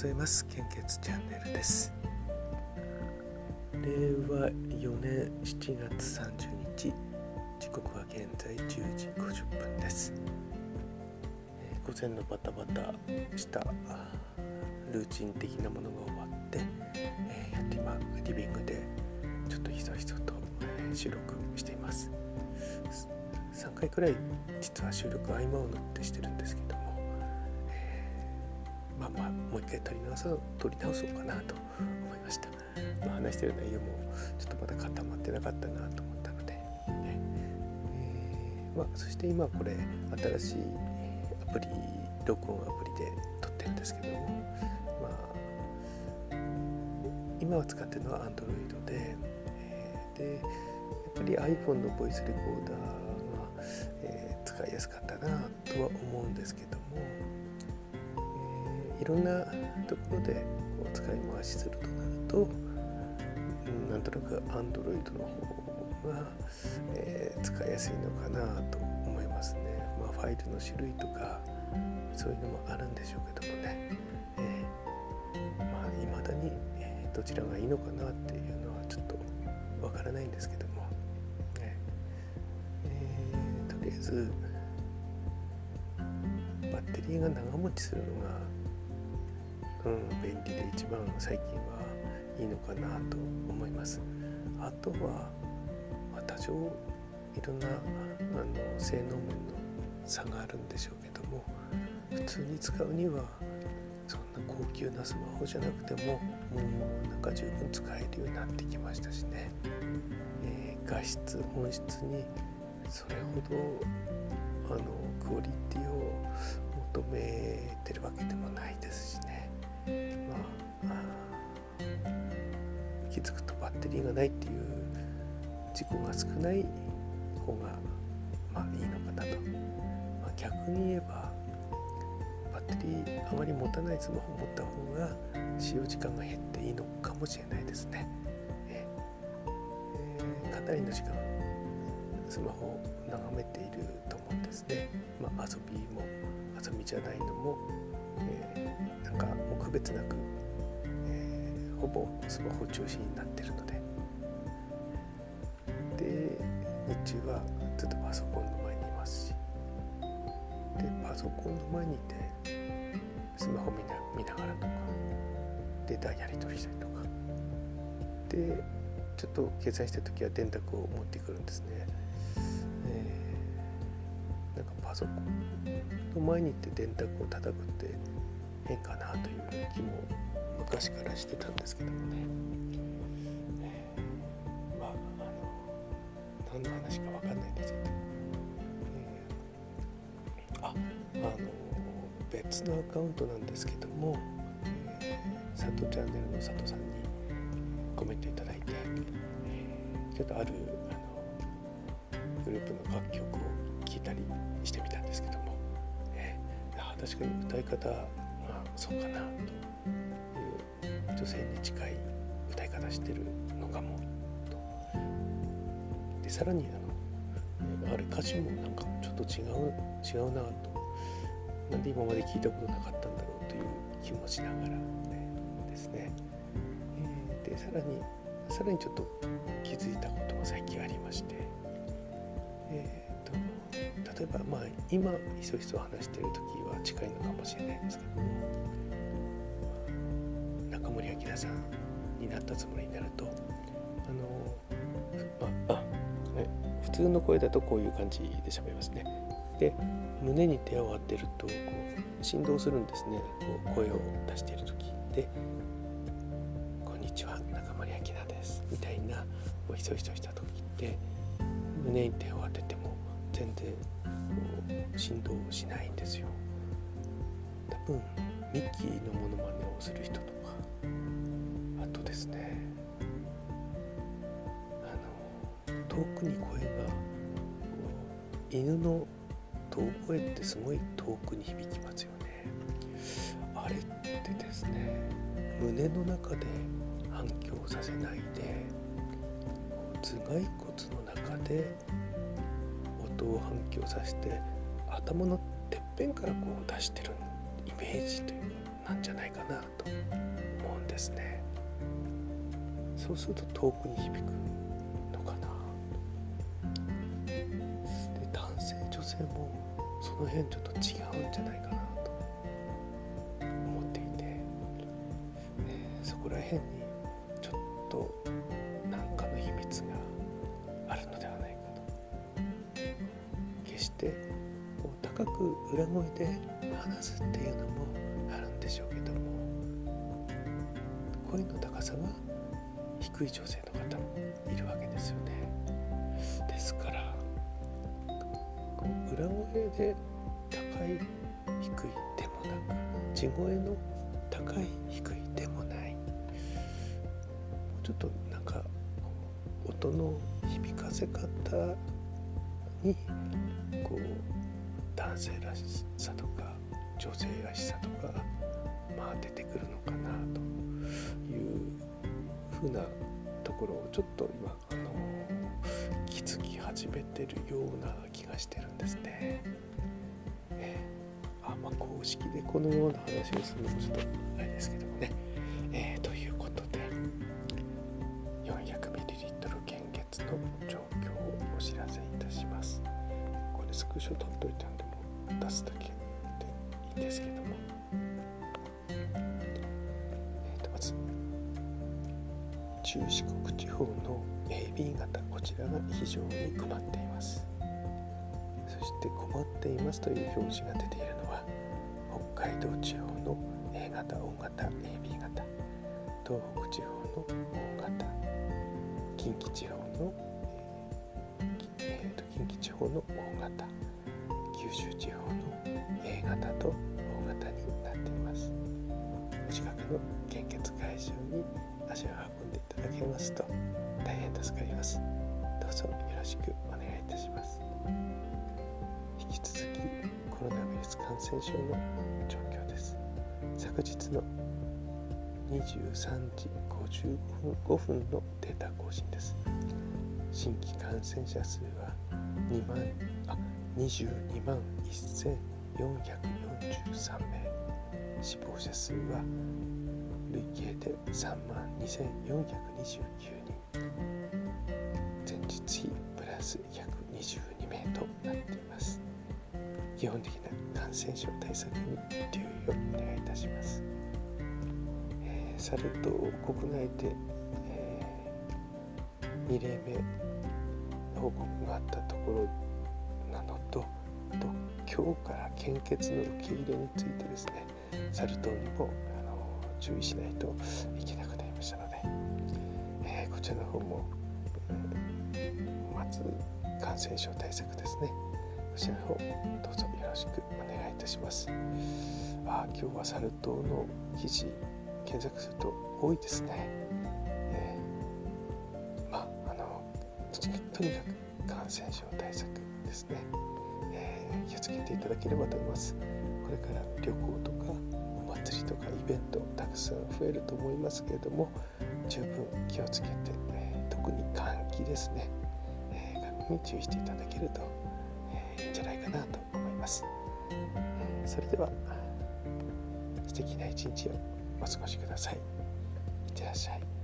ざいます。献血チャンネルです。令和4年7月30日時刻は現在10時50分です、えー、午前のバタバタしたルーチン的なものが終わって、えー、今リビングでちょっとひそひそと、えー、収録しています。3回くらい実は収録合間を縫ってしてるんですけどまあもう一回撮り直そう撮り直そうかなと思いました、まあ、話してる内容もちょっとまだ固まってなかったなと思ったので、ね。えー、まあ、そして今これ新しいアプリ録音アプリで撮ってるんですけどもまあ今は使ってるのは Android で、えー、でやっぱり iPhone のボイスレコーダーが、えー、使いやすかったなとは思うんですけどもいろんなところでこう使い回しするとなると、うん、なんとなく Android の方が、えー、使いやすいのかなと思いますね。まあ、ファイルの種類とかそういうのもあるんでしょうけどもね、えー、まあ未だに、えー、どちらがいいのかなっていうのはちょっとわからないんですけども、ねえー、とりあえずバッテリーが長持ちするのがうん、便利で一番最近はいいのかなと思います。あとは、ま、多少いろんなあの性能面の差があるんでしょうけども普通に使うにはそんな高級なスマホじゃなくてももうなんか十分使えるようになってきましたしね、えー、画質音質にそれほどあのクオリティを求めてるわけでもないですしねまあ、気づくとバッテリーがないっていう事故が少ない方がまあいいのかなと、まあ、逆に言えばバッテリーあまり持たないスマホを持った方が使用時間が減っていいのかもしれないですね、えー、かなりの時間スマホを眺めていると思うんですね、まあ、遊びも遊びじゃないのもえ、なんかもう区別なく、えー、ほぼスマホ中心になってるので。で日中はずっとパソコンの前にいますし。でパソコンの前にいてスマホ見な見ながらとかデータやり取りしたりとか。でちょっと計算した時は電卓を持ってくるんですね、えー、なんかパソコンの前に行って電卓を叩くって変かなという気も昔からしてたんですけどもね、えー、まああの何の話か分かんないんですけど、えー、ああの別のアカウントなんですけども、えー、佐藤チャンネルの佐藤さんにコメントいただいて、えー、ちょっとあるあのグループの楽曲を聴いたりしてみたんですけども、えー、確かに歌い方そうかな。という女性に近い歌い方してるのかもとでさらにあのあれ歌詞もなんかちょっと違う違うなと。なんで今まで聞いたことなかったんだろうという気もしながら、ね、ですね、えー、でさらにさらにちょっと気づいたことが最近ありまして、例えばまあ今ひそひそ話してる時は近いのかもしれないんですけど。も中森明菜さんになったつもりになるとあの、まあ、普通の声だとこういう感じで喋りますね。で胸に手を当てるとこう振動するんですね。こう声を出している時。で「こんにちは中森明菜です」みたいなこうひそひそした時って胸に手を当てても全然振動しないんですよ。多分ミッキーのモノマネをする人とかあとですねあの遠くに声が犬の遠声ってすごい遠くに響きますよねあれってですね胸の中で反響させないで頭蓋骨の中で音を反響させて頭のてっぺんからこう出してるイメージというのなんじゃないかなと思うんですね。そうすると遠くに響くのかなで男性女性もその辺ちょっと違うんじゃないかなと思っていて、えー、そこら辺にちょっと何かの秘密があるのではないかと。決して高く裏声で話すっていうのもあるんでしょうけども声の高さが低い女性の方もいるわけですよね。ですから裏声で高い低いでもなく地声の高い低いでもない。もうちょっとなんか音の響かせ方にこう男性らしさとか女性らしさとかまあ出てくるのかなというふうなところをちょっと今あの気づき始めてるような気がしてるんですね。えあまあ公式でこのような話をするのもちょっとあれですけどもね。えー、ということで 400ml 献血の状況をお知らせいたします。これスクショ撮っといたんで出すだけでいいんですけども。えー、とまず中四国地方の AB 型こちらが非常に困っています。そして困っていますという表示が出ているのは北海道地方の A 型大型 AB 型。東北地方の大型。近畿地方の、えー、と近畿地方の大型。九州地方の A 型と大型になっています。お近くの献血会場に足を運んでいただけますと大変助かります。どうぞよろしくお願いいたします。引き続きコロナウイルス感染症の状況です。昨日の23時55分のデータ更新です。新規感染者数は2万あ22万1443名。死亡者数は累計で3万2429人。前日比プラス122名となっています。基本的な感染症対策に留意をお願いいたします、え、サル痘国内で、えー、2例目報告があったところ今日から献血の受け入れについてですねサル痘にもあの注意しないといけなくなりましたので、えー、こちらの方も、えー、まず感染症対策ですね。こちらの方どうぞよろしくお願いいたします。あ今日はサル痘の記事検索すると多いですね、えー、まあのとにかく感染症対策ですね、気をつけていただければと思います。これから旅行とかお祭りとかイベントたくさん増えると思いますけれども十分気をつけて、えー、特に換気ですね、えー、に注意していただけると、えー、いいんじゃないかなと思います、それでは素敵な一日をお過ごしください。いってらっしゃい。